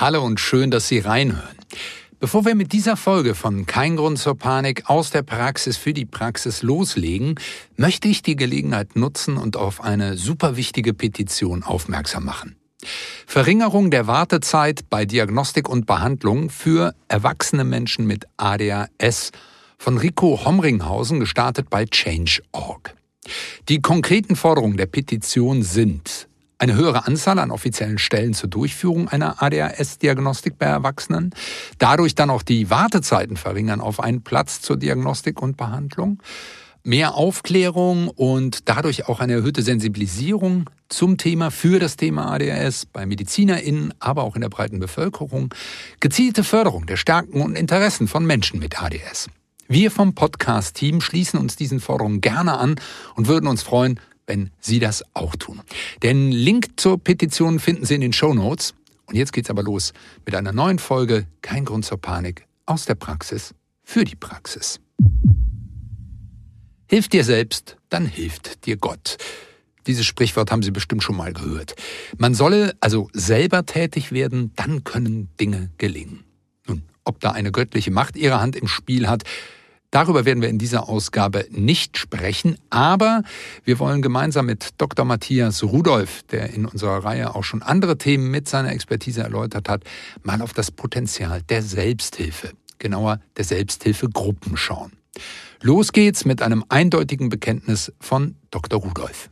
Hallo und schön, dass Sie reinhören. Bevor wir mit dieser Folge von Kein Grund zur Panik aus der Praxis für die Praxis loslegen, möchte ich die Gelegenheit nutzen und auf eine super wichtige Petition aufmerksam machen. Verringerung der Wartezeit bei Diagnostik und Behandlung für erwachsene Menschen mit ADHS von Rico Homringhausen gestartet bei Change.org. Die konkreten Forderungen der Petition sind eine höhere Anzahl an offiziellen Stellen zur Durchführung einer ADHS-Diagnostik bei Erwachsenen, dadurch dann auch die Wartezeiten verringern auf einen Platz zur Diagnostik und Behandlung, mehr Aufklärung und dadurch auch eine erhöhte Sensibilisierung zum Thema für das Thema ADHS bei MedizinerInnen, aber auch in der breiten Bevölkerung, gezielte Förderung der Stärken und Interessen von Menschen mit ADS. Wir vom Podcast-Team schließen uns diesen Forderungen gerne an und würden uns freuen, wenn Sie das auch tun. Den Link zur Petition finden Sie in den Show Notes. Und jetzt geht's aber los mit einer neuen Folge Kein Grund zur Panik aus der Praxis für die Praxis. Hilf dir selbst, dann hilft dir Gott. Dieses Sprichwort haben Sie bestimmt schon mal gehört. Man solle also selber tätig werden, dann können Dinge gelingen. Nun, ob da eine göttliche Macht ihre Hand im Spiel hat, Darüber werden wir in dieser Ausgabe nicht sprechen, aber wir wollen gemeinsam mit Dr. Matthias Rudolph, der in unserer Reihe auch schon andere Themen mit seiner Expertise erläutert hat, mal auf das Potenzial der Selbsthilfe, genauer der Selbsthilfegruppen schauen. Los geht's mit einem eindeutigen Bekenntnis von Dr. Rudolph.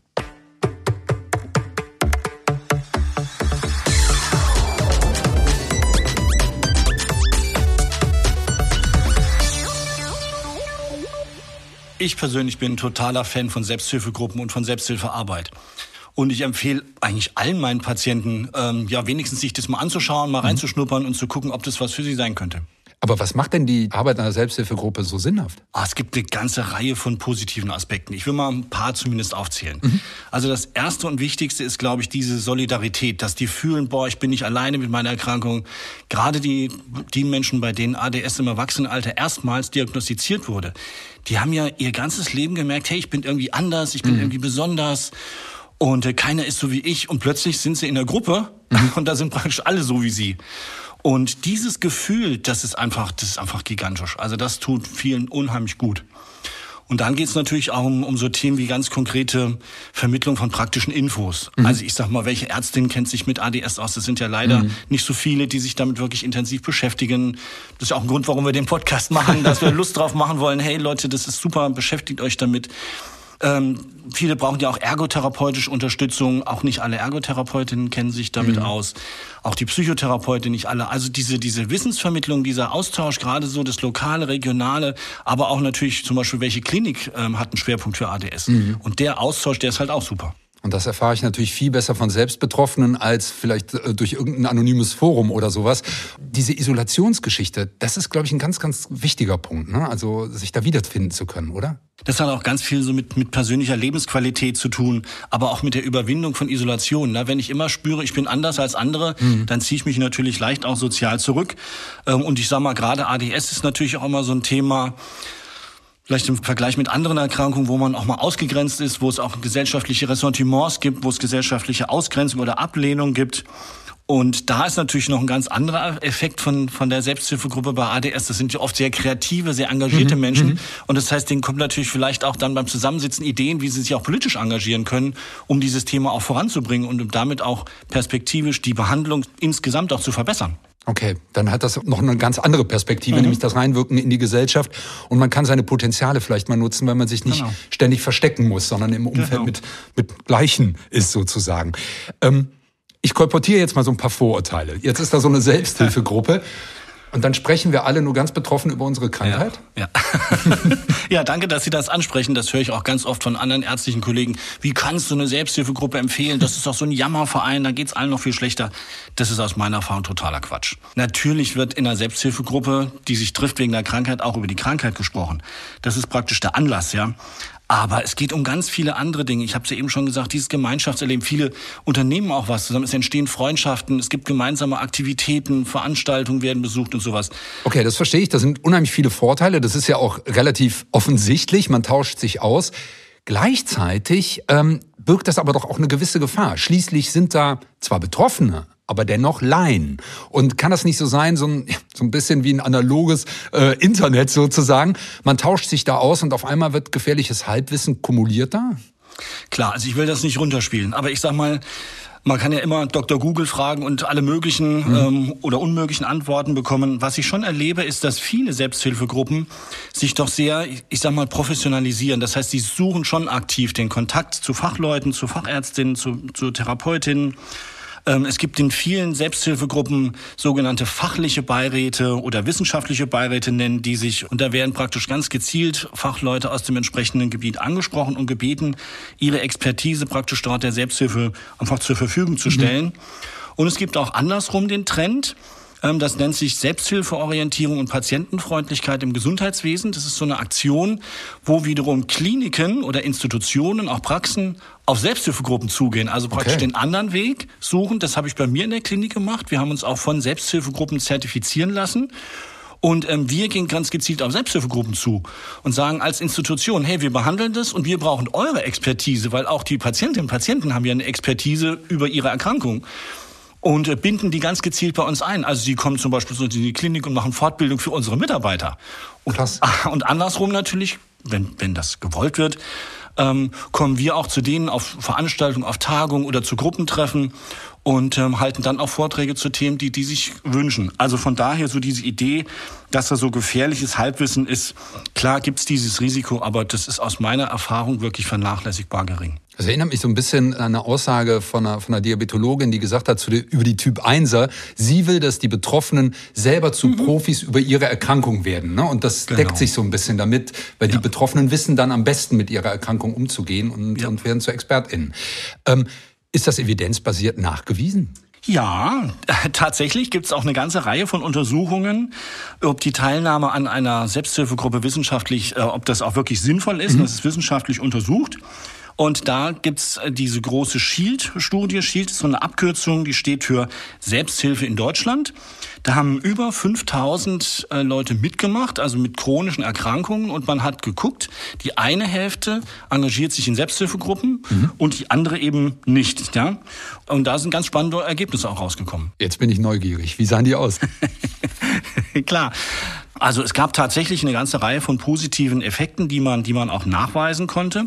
Ich persönlich bin ein totaler Fan von Selbsthilfegruppen und von Selbsthilfearbeit. Und ich empfehle eigentlich allen meinen Patienten, ähm, ja, wenigstens sich das mal anzuschauen, mal mhm. reinzuschnuppern und zu gucken, ob das was für sie sein könnte. Aber was macht denn die Arbeit einer Selbsthilfegruppe so sinnhaft? Ah, es gibt eine ganze Reihe von positiven Aspekten. Ich will mal ein paar zumindest aufzählen. Mhm. Also das erste und wichtigste ist, glaube ich, diese Solidarität, dass die fühlen, boah, ich bin nicht alleine mit meiner Erkrankung. Gerade die, die Menschen, bei denen ADS im Erwachsenenalter erstmals diagnostiziert wurde, die haben ja ihr ganzes Leben gemerkt, hey, ich bin irgendwie anders, ich bin mhm. irgendwie besonders und äh, keiner ist so wie ich und plötzlich sind sie in der Gruppe mhm. und da sind praktisch alle so wie sie. Und dieses Gefühl, das ist einfach, das ist einfach gigantisch. Also das tut vielen unheimlich gut. Und dann geht es natürlich auch um, um so Themen wie ganz konkrete Vermittlung von praktischen Infos. Mhm. Also ich sag mal, welche Ärztin kennt sich mit ADS aus? Das sind ja leider mhm. nicht so viele, die sich damit wirklich intensiv beschäftigen. Das ist ja auch ein Grund, warum wir den Podcast machen, dass wir Lust drauf machen wollen. Hey Leute, das ist super, beschäftigt euch damit. Ähm, viele brauchen ja auch ergotherapeutische Unterstützung. Auch nicht alle Ergotherapeutinnen kennen sich damit mhm. aus. Auch die Psychotherapeuten nicht alle. Also diese, diese Wissensvermittlung, dieser Austausch, gerade so das lokale, regionale, aber auch natürlich zum Beispiel, welche Klinik ähm, hat einen Schwerpunkt für ADS. Mhm. Und der Austausch, der ist halt auch super. Und das erfahre ich natürlich viel besser von Selbstbetroffenen als vielleicht äh, durch irgendein anonymes Forum oder sowas. Diese Isolationsgeschichte, das ist, glaube ich, ein ganz, ganz wichtiger Punkt. Ne? Also sich da wiederfinden zu können, oder? Das hat auch ganz viel so mit, mit persönlicher Lebensqualität zu tun, aber auch mit der Überwindung von Isolation. Ne? Wenn ich immer spüre, ich bin anders als andere, mhm. dann ziehe ich mich natürlich leicht auch sozial zurück. Ähm, und ich sage mal, gerade ADS ist natürlich auch immer so ein Thema, vielleicht im Vergleich mit anderen Erkrankungen, wo man auch mal ausgegrenzt ist, wo es auch gesellschaftliche Ressentiments gibt, wo es gesellschaftliche Ausgrenzung oder Ablehnung gibt. Und da ist natürlich noch ein ganz anderer Effekt von, von der Selbsthilfegruppe bei ADS. Das sind ja oft sehr kreative, sehr engagierte mhm, Menschen. Mhm. Und das heißt, denen kommen natürlich vielleicht auch dann beim Zusammensitzen Ideen, wie sie sich auch politisch engagieren können, um dieses Thema auch voranzubringen und um damit auch perspektivisch die Behandlung insgesamt auch zu verbessern. Okay, dann hat das noch eine ganz andere Perspektive, mhm. nämlich das Reinwirken in die Gesellschaft. Und man kann seine Potenziale vielleicht mal nutzen, weil man sich nicht genau. ständig verstecken muss, sondern im Umfeld genau. mit, mit Gleichen ist sozusagen. Ähm, ich kolportiere jetzt mal so ein paar Vorurteile. Jetzt ist da so eine Selbsthilfegruppe. Und dann sprechen wir alle nur ganz betroffen über unsere Krankheit? Ja, ja. ja, danke, dass Sie das ansprechen. Das höre ich auch ganz oft von anderen ärztlichen Kollegen. Wie kannst du eine Selbsthilfegruppe empfehlen? Das ist doch so ein Jammerverein, da geht's allen noch viel schlechter. Das ist aus meiner Erfahrung totaler Quatsch. Natürlich wird in einer Selbsthilfegruppe, die sich trifft wegen der Krankheit, auch über die Krankheit gesprochen. Das ist praktisch der Anlass, ja. Aber es geht um ganz viele andere Dinge. Ich habe es ja eben schon gesagt, dieses Gemeinschaftserleben. Viele Unternehmen auch was zusammen. Es entstehen Freundschaften, es gibt gemeinsame Aktivitäten, Veranstaltungen werden besucht und sowas. Okay, das verstehe ich. Da sind unheimlich viele Vorteile. Das ist ja auch relativ offensichtlich. Man tauscht sich aus. Gleichzeitig ähm, birgt das aber doch auch eine gewisse Gefahr. Schließlich sind da zwar Betroffene, aber dennoch leihen. Und kann das nicht so sein, so ein, so ein bisschen wie ein analoges äh, Internet sozusagen? Man tauscht sich da aus und auf einmal wird gefährliches Halbwissen kumuliert da? Klar, also ich will das nicht runterspielen, aber ich sag mal, man kann ja immer Dr. Google fragen und alle möglichen mhm. ähm, oder unmöglichen Antworten bekommen. Was ich schon erlebe, ist, dass viele Selbsthilfegruppen sich doch sehr, ich sag mal, professionalisieren. Das heißt, sie suchen schon aktiv den Kontakt zu Fachleuten, zu Fachärztinnen, zu, zu Therapeutinnen es gibt in vielen Selbsthilfegruppen sogenannte fachliche Beiräte oder wissenschaftliche Beiräte nennen die sich. Und da werden praktisch ganz gezielt Fachleute aus dem entsprechenden Gebiet angesprochen und gebeten, ihre Expertise praktisch dort der Selbsthilfe einfach zur Verfügung zu mhm. stellen. Mhm. Und es gibt auch andersrum den Trend, ähm, das nennt sich Selbsthilfeorientierung und Patientenfreundlichkeit im Gesundheitswesen. Das ist so eine Aktion, wo wiederum Kliniken oder Institutionen, auch Praxen auf Selbsthilfegruppen zugehen, also praktisch okay. den anderen Weg suchen. Das habe ich bei mir in der Klinik gemacht. Wir haben uns auch von Selbsthilfegruppen zertifizieren lassen. Und ähm, wir gehen ganz gezielt auf Selbsthilfegruppen zu und sagen als Institution, hey, wir behandeln das und wir brauchen eure Expertise, weil auch die Patientinnen und Patienten haben ja eine Expertise über ihre Erkrankung und äh, binden die ganz gezielt bei uns ein. Also sie kommen zum Beispiel in die Klinik und machen Fortbildung für unsere Mitarbeiter. Und, Krass. und andersrum natürlich, wenn, wenn das gewollt wird, ähm, kommen wir auch zu denen auf Veranstaltungen, auf Tagungen oder zu Gruppentreffen und ähm, halten dann auch Vorträge zu Themen, die die sich wünschen. Also von daher so diese Idee, dass da so gefährliches Halbwissen ist. Klar gibt's dieses Risiko, aber das ist aus meiner Erfahrung wirklich vernachlässigbar gering. Das erinnert mich so ein bisschen an eine Aussage von einer, von einer Diabetologin, die gesagt hat zu der, über die Typ 1er, sie will, dass die Betroffenen selber zu mhm. Profis über ihre Erkrankung werden. Ne? Und das genau. deckt sich so ein bisschen damit, weil ja. die Betroffenen wissen dann am besten mit ihrer Erkrankung umzugehen und, ja. und werden zu ExpertInnen. Ähm, ist das evidenzbasiert nachgewiesen? Ja, tatsächlich gibt es auch eine ganze Reihe von Untersuchungen, ob die Teilnahme an einer Selbsthilfegruppe wissenschaftlich, äh, ob das auch wirklich sinnvoll ist. Mhm. Das ist wissenschaftlich untersucht. Und da gibt's äh, diese große SHIELD-Studie. SHIELD ist so eine Abkürzung, die steht für Selbsthilfe in Deutschland. Da haben über 5000 äh, Leute mitgemacht, also mit chronischen Erkrankungen. Und man hat geguckt, die eine Hälfte engagiert sich in Selbsthilfegruppen mhm. und die andere eben nicht. Ja? Und da sind ganz spannende Ergebnisse auch rausgekommen. Jetzt bin ich neugierig. Wie sahen die aus? Klar. Also es gab tatsächlich eine ganze Reihe von positiven Effekten, die man, die man auch nachweisen konnte.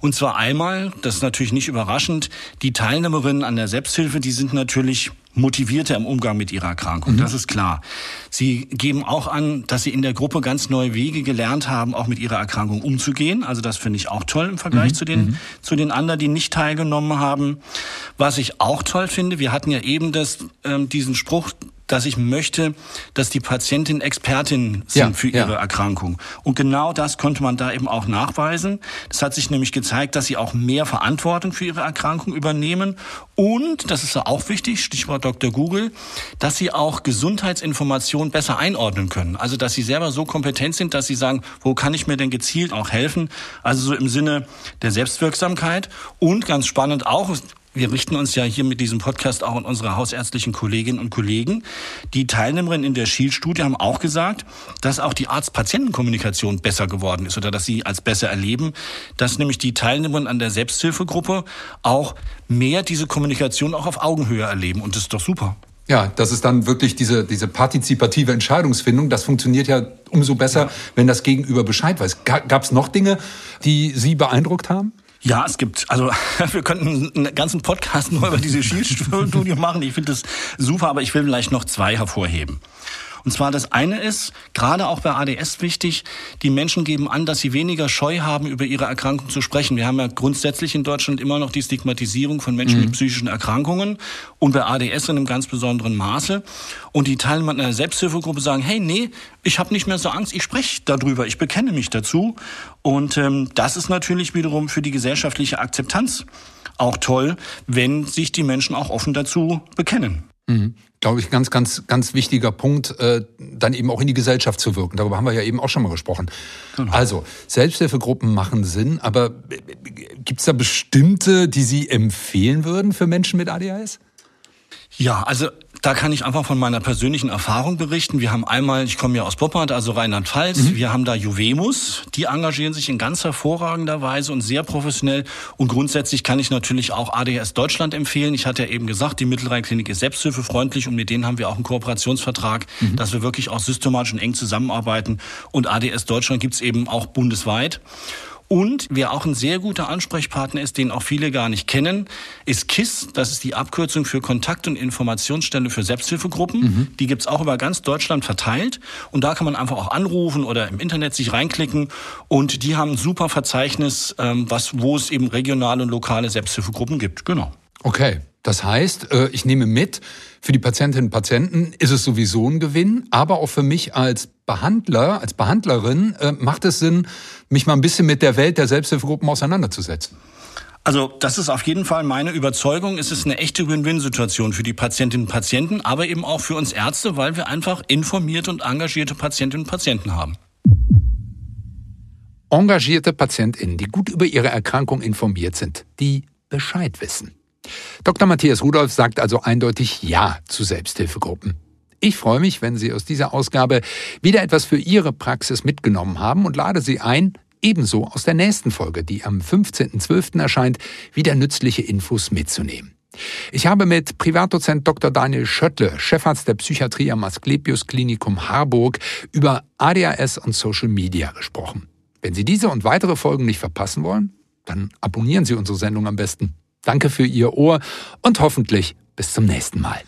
Und zwar einmal, das ist natürlich nicht überraschend, die Teilnehmerinnen an der Selbsthilfe, die sind natürlich motivierter im Umgang mit ihrer Erkrankung. Mhm. Das ist klar. Sie geben auch an, dass sie in der Gruppe ganz neue Wege gelernt haben, auch mit ihrer Erkrankung umzugehen. Also das finde ich auch toll im Vergleich mhm. zu den, mhm. zu den anderen, die nicht teilgenommen haben. Was ich auch toll finde, wir hatten ja eben das, ähm, diesen Spruch, dass ich möchte, dass die Patientin Expertin sind ja, für ihre ja. Erkrankung. Und genau das konnte man da eben auch nachweisen. Das hat sich nämlich gezeigt, dass sie auch mehr Verantwortung für ihre Erkrankung übernehmen. Und, das ist auch wichtig, Stichwort Dr. Google, dass sie auch Gesundheitsinformationen besser einordnen können. Also, dass sie selber so kompetent sind, dass sie sagen, wo kann ich mir denn gezielt auch helfen? Also so im Sinne der Selbstwirksamkeit. Und ganz spannend auch, wir richten uns ja hier mit diesem Podcast auch an unsere hausärztlichen Kolleginnen und Kollegen. Die Teilnehmerinnen in der Shield-Studie haben auch gesagt, dass auch die Arzt-Patienten-Kommunikation besser geworden ist oder dass sie als besser erleben, dass nämlich die Teilnehmerinnen an der Selbsthilfegruppe auch mehr diese Kommunikation auch auf Augenhöhe erleben. Und das ist doch super. Ja, das ist dann wirklich diese, diese partizipative Entscheidungsfindung. Das funktioniert ja umso besser, ja. wenn das Gegenüber Bescheid weiß. Gab es noch Dinge, die Sie beeindruckt haben? Ja, es gibt, also wir könnten einen ganzen Podcast nur über diese Shield-Studie machen. Ich finde das super, aber ich will vielleicht noch zwei hervorheben. Und zwar das eine ist, gerade auch bei ADS wichtig, die Menschen geben an, dass sie weniger Scheu haben, über ihre Erkrankung zu sprechen. Wir haben ja grundsätzlich in Deutschland immer noch die Stigmatisierung von Menschen mhm. mit psychischen Erkrankungen und bei ADS in einem ganz besonderen Maße. Und die Teilnehmer einer Selbsthilfegruppe sagen, hey, nee, ich habe nicht mehr so Angst, ich spreche darüber, ich bekenne mich dazu. Und ähm, das ist natürlich wiederum für die gesellschaftliche Akzeptanz auch toll, wenn sich die Menschen auch offen dazu bekennen. Mhm. Glaube ich, ganz, ganz, ganz wichtiger Punkt, äh, dann eben auch in die Gesellschaft zu wirken. Darüber haben wir ja eben auch schon mal gesprochen. Genau. Also, Selbsthilfegruppen machen Sinn, aber gibt es da bestimmte, die Sie empfehlen würden für Menschen mit ADHS? Ja, also da kann ich einfach von meiner persönlichen Erfahrung berichten. Wir haben einmal, ich komme ja aus Poppert, also Rheinland-Pfalz, mhm. wir haben da Juvemus, die engagieren sich in ganz hervorragender Weise und sehr professionell. Und grundsätzlich kann ich natürlich auch ADS Deutschland empfehlen. Ich hatte ja eben gesagt, die Mittelrheinklinik ist selbsthilfefreundlich und mit denen haben wir auch einen Kooperationsvertrag, mhm. dass wir wirklich auch systematisch und eng zusammenarbeiten. Und ADS Deutschland gibt's eben auch bundesweit. Und wer auch ein sehr guter Ansprechpartner ist, den auch viele gar nicht kennen, ist KISS. Das ist die Abkürzung für Kontakt- und Informationsstelle für Selbsthilfegruppen. Mhm. Die gibt's auch über ganz Deutschland verteilt. Und da kann man einfach auch anrufen oder im Internet sich reinklicken. Und die haben ein super Verzeichnis, ähm, was, wo es eben regionale und lokale Selbsthilfegruppen gibt. Genau. Okay. Das heißt, äh, ich nehme mit, für die Patientinnen und Patienten ist es sowieso ein Gewinn, aber auch für mich als Behandler, als Behandlerin äh, macht es Sinn, mich mal ein bisschen mit der Welt der Selbsthilfegruppen auseinanderzusetzen. Also das ist auf jeden Fall meine Überzeugung. Es ist eine echte Win-Win-Situation für die Patientinnen und Patienten, aber eben auch für uns Ärzte, weil wir einfach informierte und engagierte Patientinnen und Patienten haben. Engagierte Patientinnen, die gut über ihre Erkrankung informiert sind, die Bescheid wissen. Dr. Matthias Rudolph sagt also eindeutig Ja zu Selbsthilfegruppen. Ich freue mich, wenn Sie aus dieser Ausgabe wieder etwas für Ihre Praxis mitgenommen haben und lade Sie ein, ebenso aus der nächsten Folge, die am 15.12. erscheint, wieder nützliche Infos mitzunehmen. Ich habe mit Privatdozent Dr. Daniel Schöttle, Chefarzt der Psychiatrie am Asklepios Klinikum Harburg, über ADHS und Social Media gesprochen. Wenn Sie diese und weitere Folgen nicht verpassen wollen, dann abonnieren Sie unsere Sendung am besten. Danke für Ihr Ohr und hoffentlich bis zum nächsten Mal.